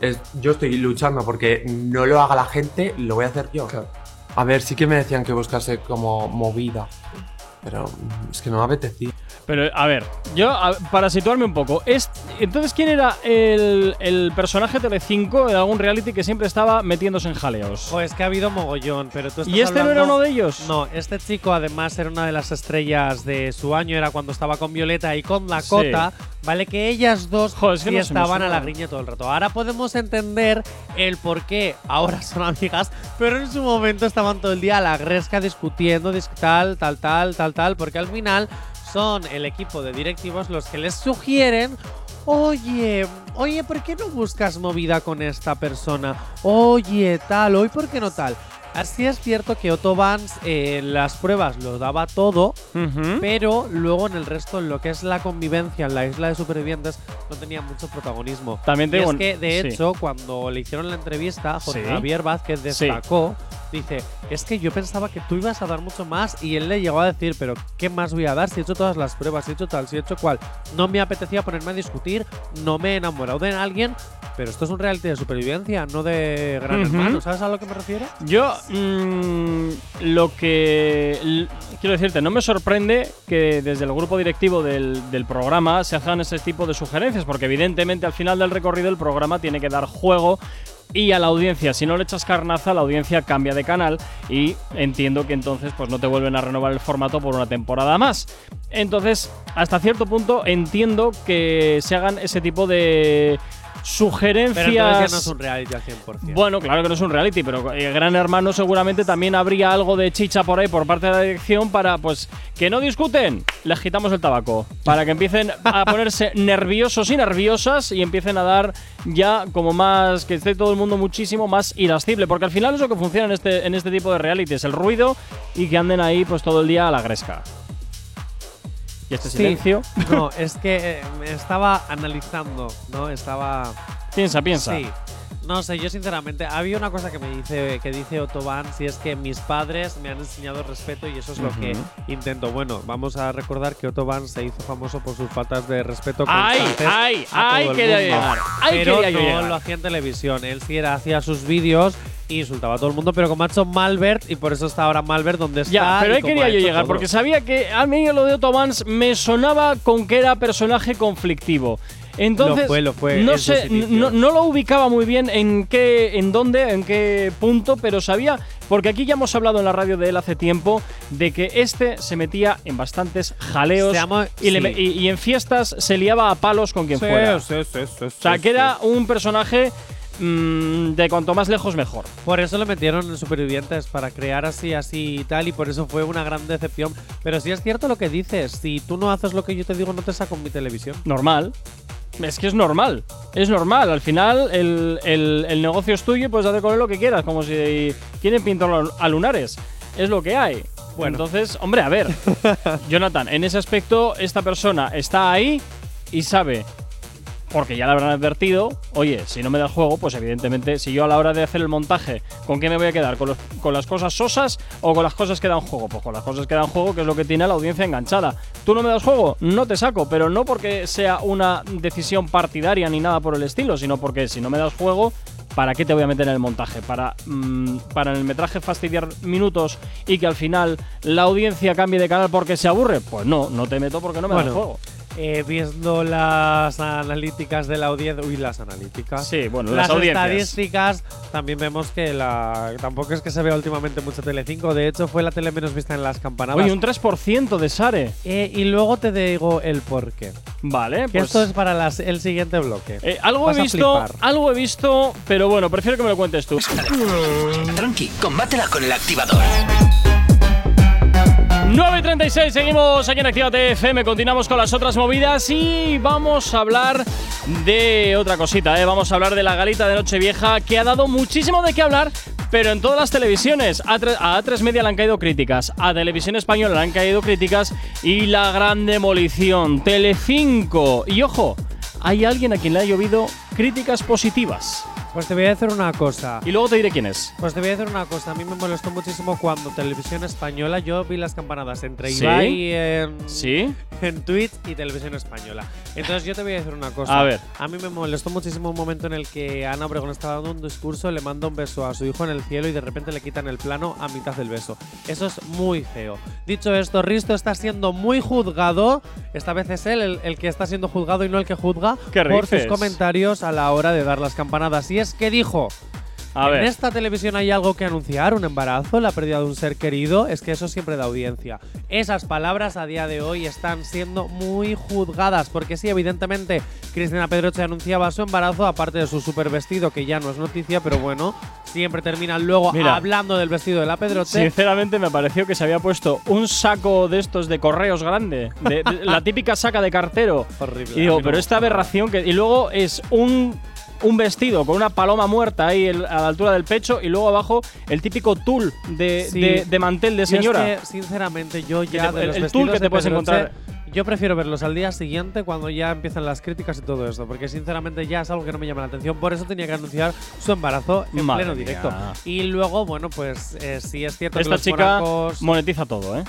es- yo estoy luchando porque no lo haga la gente, lo voy a hacer yo. A ver, sí que me decían que buscase como movida, pero es que no me apetecía. Pero, a ver, yo, a- para situarme un poco, es, entonces, ¿quién era el, el personaje Telecinco de algún reality que siempre estaba metiéndose en jaleos? Pues que ha habido mogollón, pero tú estás ¿Y este no era uno de ellos? No, este chico además era una de las estrellas de su año, era cuando estaba con Violeta y con Dakota, ¿vale? Que ellas dos Joder, es que no estaban a la griña todo el rato. Ahora podemos entender el por qué ahora son amigas, pero en su momento estaban todo el día a la gresca discutiendo, dis- tal, tal, tal, tal, tal, porque al final son el equipo de directivos los que les sugieren Oye, oye, ¿por qué no buscas movida con esta persona? Oye, tal, hoy, ¿por qué no tal? Así es cierto que Otto Vance eh, en las pruebas lo daba todo, pero luego en el resto, en lo que es la convivencia en la isla de supervivientes, no tenía mucho protagonismo. También te Y es que, de sí. hecho, cuando le hicieron la entrevista, Jorge Sí. Javier Vázquez Sí. Dice, es que yo pensaba que tú ibas a dar mucho más y él le llegó a decir, pero ¿qué más voy a dar si he hecho todas las pruebas, si he hecho tal, si he hecho cual? No me apetecía ponerme a discutir, no me he enamorado de alguien, pero esto es un reality de supervivencia, no de gran Ujú. hermano, ¿sabes a lo que me refiero? Yo, mm, lo que. Quiero decirte, no me sorprende que desde el grupo directivo del, del programa se hagan ese tipo de sugerencias, porque evidentemente al final del recorrido el programa tiene que dar juego y a la audiencia, si no le echas carnaza, la audiencia cambia de canal y entiendo que entonces pues no te vuelven a renovar el formato por una temporada más. Entonces, hasta cierto punto entiendo que se hagan ese tipo de sugerencias. Pero entonces ya no es un reality al 100%. Bueno, claro que no es un reality, pero eh, Gran Hermano seguramente también habría algo de chicha por ahí por parte de la dirección para, pues, que no discuten, les quitamos el tabaco. Para que empiecen a ponerse nerviosos y nerviosas y empiecen a dar ya como más, que esté todo el mundo muchísimo más irascible. Porque al final es lo que funciona en este, en este tipo de realities, el ruido y que anden ahí pues todo el día a la gresca. Y este Sí. silencio. No, es que eh, estaba analizando, ¿no? Estaba. Piensa, piensa. Sí. No sé, yo sinceramente, había una cosa que me dice, que dice Otto Van, si es que mis padres me han enseñado respeto y eso es lo que Ujú. intento. Bueno, vamos a recordar que Otto se hizo famoso por sus faltas de respeto Ay, ay, ay, quería llegar. Ay, pero quería no llegar. lo hacía en televisión. Él sí era, hacía sus vídeos insultaba a todo el mundo, pero como ha hecho Malbert y por eso está ahora Malbert donde está. Ya, pero ahí quería yo llegar, todo. porque sabía que a mí lo de Otto Vance me sonaba con que era personaje conflictivo. Entonces, Lo fue, lo fue no sé, no, no lo ubicaba muy bien en qué, en dónde, en qué punto, pero sabía, porque aquí ya hemos hablado en la radio de él hace tiempo, de que este se metía en bastantes jaleos llama- y, le sí. me- y- y en fiestas se liaba a palos con quien Sí, fuera. sí, o sea, que era un personaje mm, de cuanto más lejos mejor. Por eso lo metieron en Supervivientes, para crear así, así y tal, y por eso fue una gran decepción. Pero sí es cierto lo que dices, si tú no haces lo que yo te digo, no te saco en mi televisión. Normal. Es que es normal. Es normal. Al final, el, el- el negocio es tuyo y puedes hacer con él lo que quieras. Como si quieren pintar a lunares. Es lo que hay. Bueno. Entonces, hombre, a ver. Jonathan, en ese aspecto, esta persona está ahí y sabe. Porque ya le habrán advertido, oye, si no me da el juego, pues evidentemente, si yo a la hora de hacer el montaje, ¿con qué me voy a quedar? ¿Con, los- con las cosas sosas o con las cosas que dan juego? Pues con las cosas que dan juego, que es lo que tiene a la audiencia enganchada. ¿Tú no me das juego? No te saco, pero no porque sea una decisión partidaria ni nada por el estilo, sino porque si no me das juego, ¿para qué te voy a meter en el montaje? ¿Para, mm, para en el metraje fastidiar minutos y que al final la audiencia cambie de canal porque se aburre? Pues no, no te meto porque no me das juego. Eh, viendo las analíticas de la audiencia. Uy, las analíticas. Sí, bueno, las las audiencias. estadísticas, también vemos que la. Tampoco es que se vea últimamente mucho Telecinco. De hecho, fue la tele menos vista en las campanadas. Oye, un 3% de Sare. Eh, y luego te digo el porqué. Vale, Que pues. esto es para las- el siguiente bloque. Eh, algo Vas he visto, algo he visto, pero bueno, prefiero que me lo cuentes tú. Tranqui, combátela con el activador. 9.36, seguimos aquí en Actívate FM, continuamos con las otras movidas y vamos a hablar de otra cosita, ¿eh? vamos a hablar de la galita de Nochevieja que ha dado muchísimo de qué hablar, pero en todas las televisiones. A, tre- a A3 Media le han caído críticas, a Televisión Española le han caído críticas y la gran demolición, Telecinco. Y ojo, hay alguien a quien le ha llovido críticas positivas. Pues te voy a decir una cosa. Y luego te diré quién es. Pues te voy a decir una cosa. A mí me molestó muchísimo cuando Televisión Española yo vi las campanadas entre ¿Sí? Ibai en, ¿Sí? en Twitch y Televisión Española. Entonces yo te voy a decir una cosa. A ver. A mí me molestó muchísimo un momento en el que Ana Obregón estaba dando un discurso, le manda un beso a su hijo en el cielo y de repente le quitan el plano a mitad del beso. Eso es muy feo. Dicho esto, Risto está siendo muy juzgado. Esta vez es él el, el que está siendo juzgado y no el que juzga ¿Qué por sus comentarios a la hora de dar las campanadas. Y es que dijo. A en ver. esta televisión hay algo que anunciar, un embarazo, la pérdida de un ser querido, es que eso siempre da audiencia. Esas palabras a día de hoy están siendo muy juzgadas, porque sí, evidentemente, Cristina Pedroche anunciaba su embarazo, aparte de su super vestido, que ya no es noticia, pero bueno, siempre terminan luego Mira. hablando del vestido de la Pedroche. Sinceramente me pareció que se había puesto un saco de estos de correos grande, de, de- la típica saca de cartero. Horrible. Y digo, pero esta aberración que y luego es un un vestido con una paloma muerta ahí el- a la altura del pecho y luego abajo el típico tul de, Sí. de- de mantel de es señora. que, sinceramente, yo ya te- de el- los el tul que te puedes encontrar. Yo prefiero verlos al día siguiente cuando ya empiezan las críticas y todo esto, porque sinceramente ya es algo que no me llama la atención. Por eso tenía que anunciar su embarazo en Madre pleno mía. directo. Y luego, bueno, pues eh, sí es cierto que Esta los chica morancos, monetiza todo, ¿eh?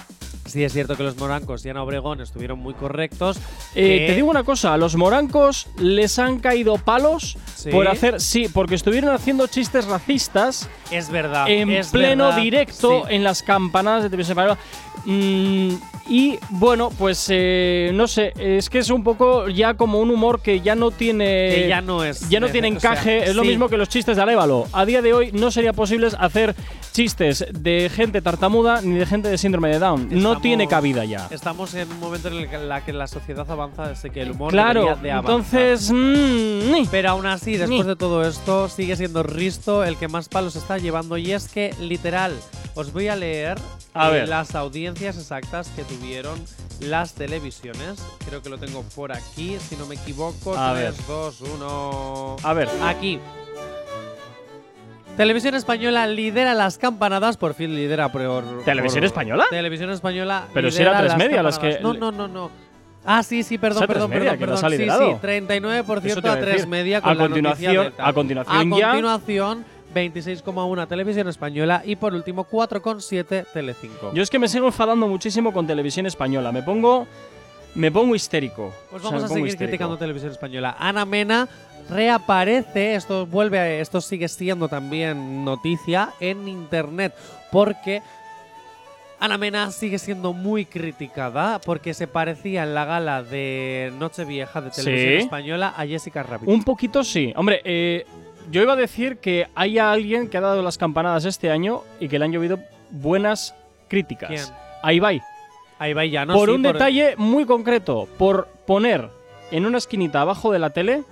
sí es cierto que los morancos y Ana Obregón estuvieron muy correctos. Eh, que- Te digo una cosa, a los morancos les han caído palos Sí. por hacer, sí, porque estuvieron haciendo chistes racistas es verdad. en es pleno verdad, directo sí. en las campanadas de televisión española. Mm, y bueno, pues eh, no sé, es que es un poco ya como un humor que ya no tiene. Que ya no es Ya no tiene sea, encaje. es lo sí. mismo que los chistes de Alévalo. A día de hoy no sería posible hacer chistes de gente tartamuda ni de gente de síndrome de Down. no tiene cabida ya. Estamos en un momento en el que la, sociedad avanza desde que el humor Claro, de entonces. mm. Pero aún así, después de todo esto, sigue siendo Risto el que más palos está llevando. Y es que, literal, os voy a leer A eh, ver. las audiencias exactas que tuvieron las televisiones. Creo que lo tengo por aquí, si no me equivoco. A 3, ver. 2, 1. A ver. Aquí. Televisión Española lidera las campanadas, por fin lidera por. ¿Televisión por- Española? Televisión Española. Pero si era tres media las que- No, no, no, no. Ah, sí, sí, perdón, perdón, media, perdón, perdón. Sí, sí, 39% Eso te iba a a 3 decir. media A con la continuación- noticia de tal. a continuación A ya- continuación, 26,1 Televisión Española y por último 4,7 Telecinco. Yo es que me sigo enfadando muchísimo con televisión española. Me pongo. Me pongo histérico. Pues O sea, vamos a seguir histérico. criticando Televisión Española. Ana Mena reaparece, esto vuelve, a- esto sigue siendo también noticia en internet, porque Ana Mena sigue siendo muy criticada porque se parecía en la gala de Nochevieja de Televisión Sí. Española a Jessica Rabbit. Un poquito sí. Hombre, eh, yo iba a decir que hay alguien que ha dado las campanadas este año y que le han llovido buenas críticas. ¿Quién? Ahí va. Ahí va ya, ¿no? por Sí, un detalle muy concreto, por poner en una esquinita abajo de la tele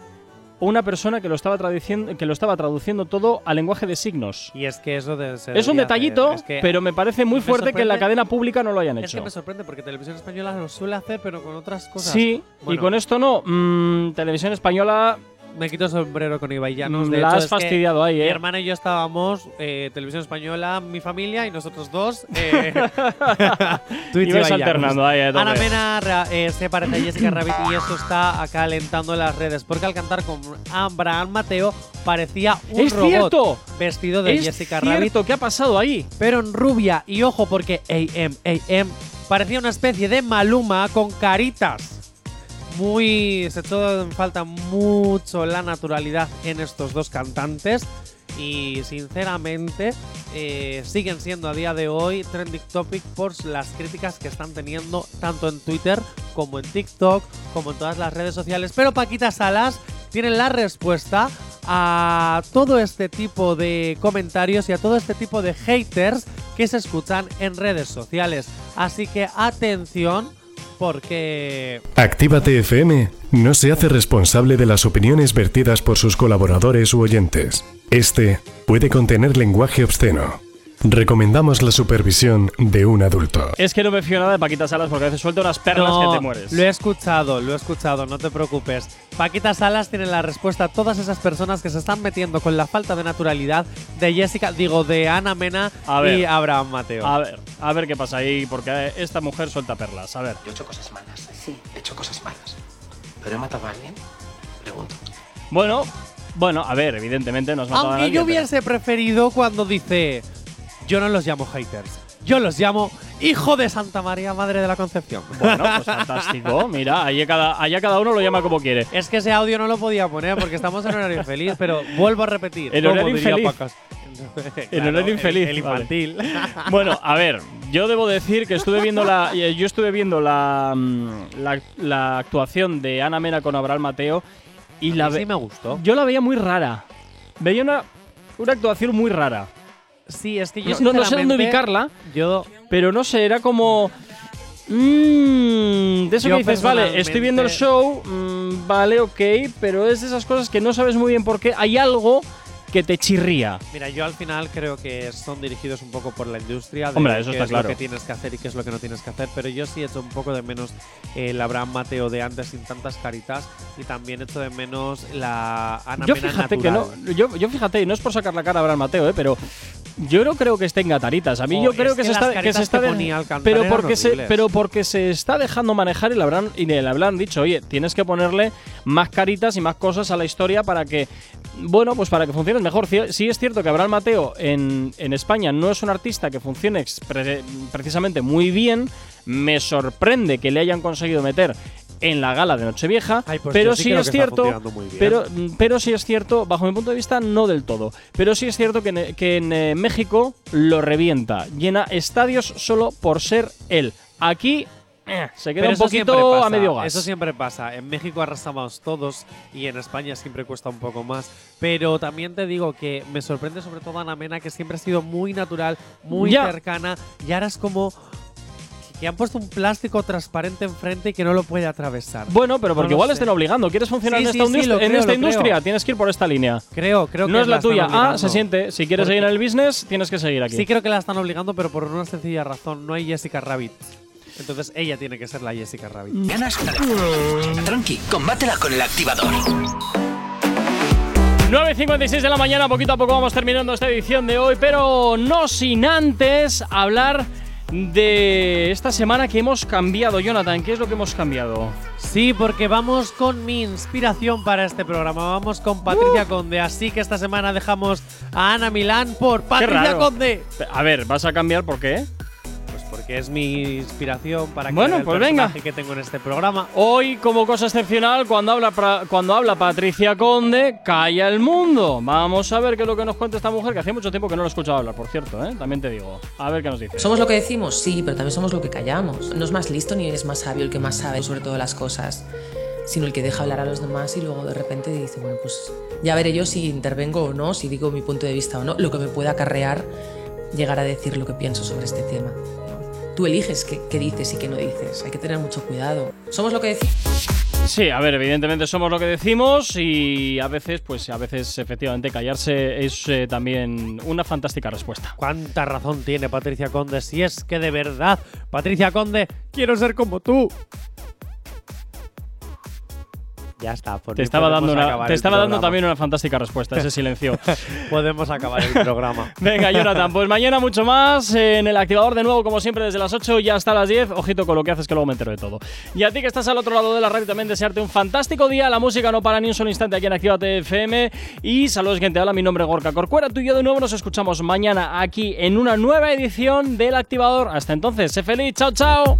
una persona que lo estaba traduciendo, que lo estaba traduciendo todo al lenguaje de signos. Y es que eso de, Es un detallito, hacer. Es que pero me parece muy me fuerte que en la cadena pública no lo hayan Es hecho. que me sorprende porque Televisión Española lo suele hacer, pero con otras cosas. Sí, y Bueno. con esto no. Mm, televisión española Me quito el sombrero con Ibai Llanos. Mm, De la hecho, has fastidiado ahí, Mi ¿eh? hermana y yo estábamos, eh, Televisión Española, mi familia y nosotros dos. Eh, Twitch Ibais Ibai Llanos. alternando ahí, tope. Ana Mena eh, se parece a Jessica Rabbit y eso está acalentando las redes. Porque al cantar con Abraham Mateo parecía un ¡Es robot cierto! vestido de es Jessica cierto, Rabbit. ¿qué ha pasado ahí? Pero en rubia. Y ojo, porque AM, AM parecía una especie de Maluma con caritas. Muy. Se echó en falta mucho la naturalidad en estos dos cantantes. Y sinceramente eh, siguen siendo a día de hoy trending topic por las críticas que están teniendo tanto en Twitter como en TikTok, como en todas las redes sociales. Pero Paquita Salas tiene la respuesta a todo este tipo de comentarios y a todo este tipo de haters que se escuchan en redes sociales. Así que atención porque Actívate FM no se hace responsable de las opiniones vertidas por sus colaboradores u oyentes. Este puede contener lenguaje obsceno. Recomendamos la supervisión de un adulto. Es que no me fío nada de Paquita Salas porque a veces suelta unas perlas No, que te mueres. Lo he escuchado, lo he escuchado, no te preocupes. Paquita Salas tiene la respuesta a todas esas personas que se están metiendo con la falta de naturalidad de Jessica, digo, de Ana Mena A ver. y Abraham Mateo. A ver, a ver qué pasa ahí, porque esta mujer suelta perlas. A ver. Yo he hecho cosas malas. Sí. He hecho cosas malas. ¿Pero he matado a alguien? Pregunto. Bueno, bueno, a ver, evidentemente no has matado a Aunque nadie, yo pero- hubiese preferido cuando dice, yo no los llamo haters, yo los llamo hijo de Santa María, Madre de la Concepción. Bueno, pues fantástico. Mira, allá cada, allá cada uno lo llama como quiere. Es que ese audio no lo podía poner porque estamos en horario infeliz, pero vuelvo a repetir. En horario infeliz. En horario el- infeliz. El, infantil. Bueno, a ver, yo debo decir que estuve viendo la, eh, yo estuve viendo la, mm, la, la actuación de Ana Mena con Abraham Mateo y la mí sí me gustó. Yo la veía muy rara. Veía una, una actuación muy rara. Sí, es que yo No, sé dónde ubicarla, Yo pero no sé, era como. Mmm, de eso Yo que dices, vale, estoy viendo el show, mm, vale, ok, pero es de esas cosas que no sabes muy bien por qué. Hay algo que te chirría. Mira, yo al final creo que son dirigidos un poco por la industria de Hombre, eso qué está es claro. lo que tienes que hacer y qué es lo que no tienes que hacer, pero yo sí echo un poco de menos el Abraham Mateo de antes sin tantas caritas y también echo de menos la Ana Yo Mena fíjate natural. que no, yo, yo fíjate, y no es por sacar la cara a Abraham Mateo, eh, pero Yo no creo que estén gataritas. A mí Oh, yo es creo que, que se está, que se está que de- pero porque se pero porque se está dejando manejar y le habrán y le habrán dicho, "Oye, tienes que ponerle más caritas y más cosas a la historia para que bueno, pues para que funcione mejor. Sí, es cierto que Abraham Mateo en, en España no es un artista que funcione pre- precisamente muy bien. Me sorprende que le hayan conseguido meter en la gala de Nochevieja, Ay, pues pero sí es cierto, pero pero sí es cierto, bajo mi punto de vista, no del todo. Pero sí es cierto que en, que en eh, México lo revienta. Llena estadios solo por ser él. Aquí se queda Pero un poquito a medio gas. Eso siempre pasa. En México arrasamos todos y en España siempre cuesta un poco más. Pero también te digo que me sorprende sobre todo Ana Mena, que siempre ha sido muy natural, muy Ya. cercana. Y ahora es como que han puesto un plástico transparente enfrente y que no lo puede atravesar. Bueno, pero porque No igual sé. estén obligando. ¿Quieres funcionar Sí, en sí, esta, sí, industria- lo en creo, esta lo creo. industria? Tienes que ir por esta línea. Creo, creo que no es la están tuya. Ah, se siente. Si quieres seguir en el business, tienes que seguir aquí. Sí creo que la están obligando, pero por una sencilla razón. No hay Jessica Rabbit. Entonces ella tiene que ser la Jessica Rabbit. Ganas. Tranqui, combátela con el activador. 9.56 de la mañana, poquito a poco vamos terminando esta edición de hoy, pero no sin antes hablar de esta semana que hemos cambiado. Jonathan, ¿qué es lo que hemos cambiado? Sí, porque vamos con mi inspiración para este programa. Vamos con Uh. Patricia Conde. Así que esta semana dejamos a Ana Milán por Patricia. Conde. A ver, ¿vas a cambiar por qué? Es mi inspiración para Bueno, crear el pues venga. personaje que tengo en este programa. Hoy, como cosa excepcional, cuando habla, cuando habla Patricia Conde, calla el mundo. Vamos a ver qué es lo que nos cuenta esta mujer, que hace mucho tiempo que no lo he escuchado hablar, por cierto, ¿eh? también te digo. A ver qué nos dice. ¿Somos lo que decimos? Sí, pero también somos lo que callamos. No es más listo ni es más sabio el que más sabe sobre todas las cosas, sino el que deja hablar a los demás y luego de repente dice, bueno, pues ya veré yo si intervengo o no, si digo mi punto de vista o no, lo que me puede acarrear llegar a decir lo que pienso sobre este tema. Tú eliges qué, qué dices y qué no dices, hay que tener mucho cuidado. ¿Somos lo que decimos? Sí, a ver, evidentemente somos lo que decimos y a veces, pues a veces efectivamente callarse es eh, también una fantástica respuesta. ¿Cuánta razón tiene Patricia Conde? Si es que de verdad, Patricia Conde, quiero ser como tú. Ya está. por Te estaba dando, una, te estaba dando también una fantástica respuesta, ese silencio. Podemos acabar el programa. Venga, Jonathan, pues mañana mucho más en el activador de nuevo, como siempre, desde las 8 y hasta las 10. Ojito con lo que haces, que luego me entero de todo. Y a ti que estás al otro lado de la radio, también desearte un fantástico día. La música no para ni un solo instante aquí en Actívate FM. Y saludos, gente. Hola, mi nombre es Gorka Corcuera. Tú y yo de nuevo nos escuchamos mañana aquí en una nueva edición del activador. Hasta entonces, sé feliz. Chao, chao.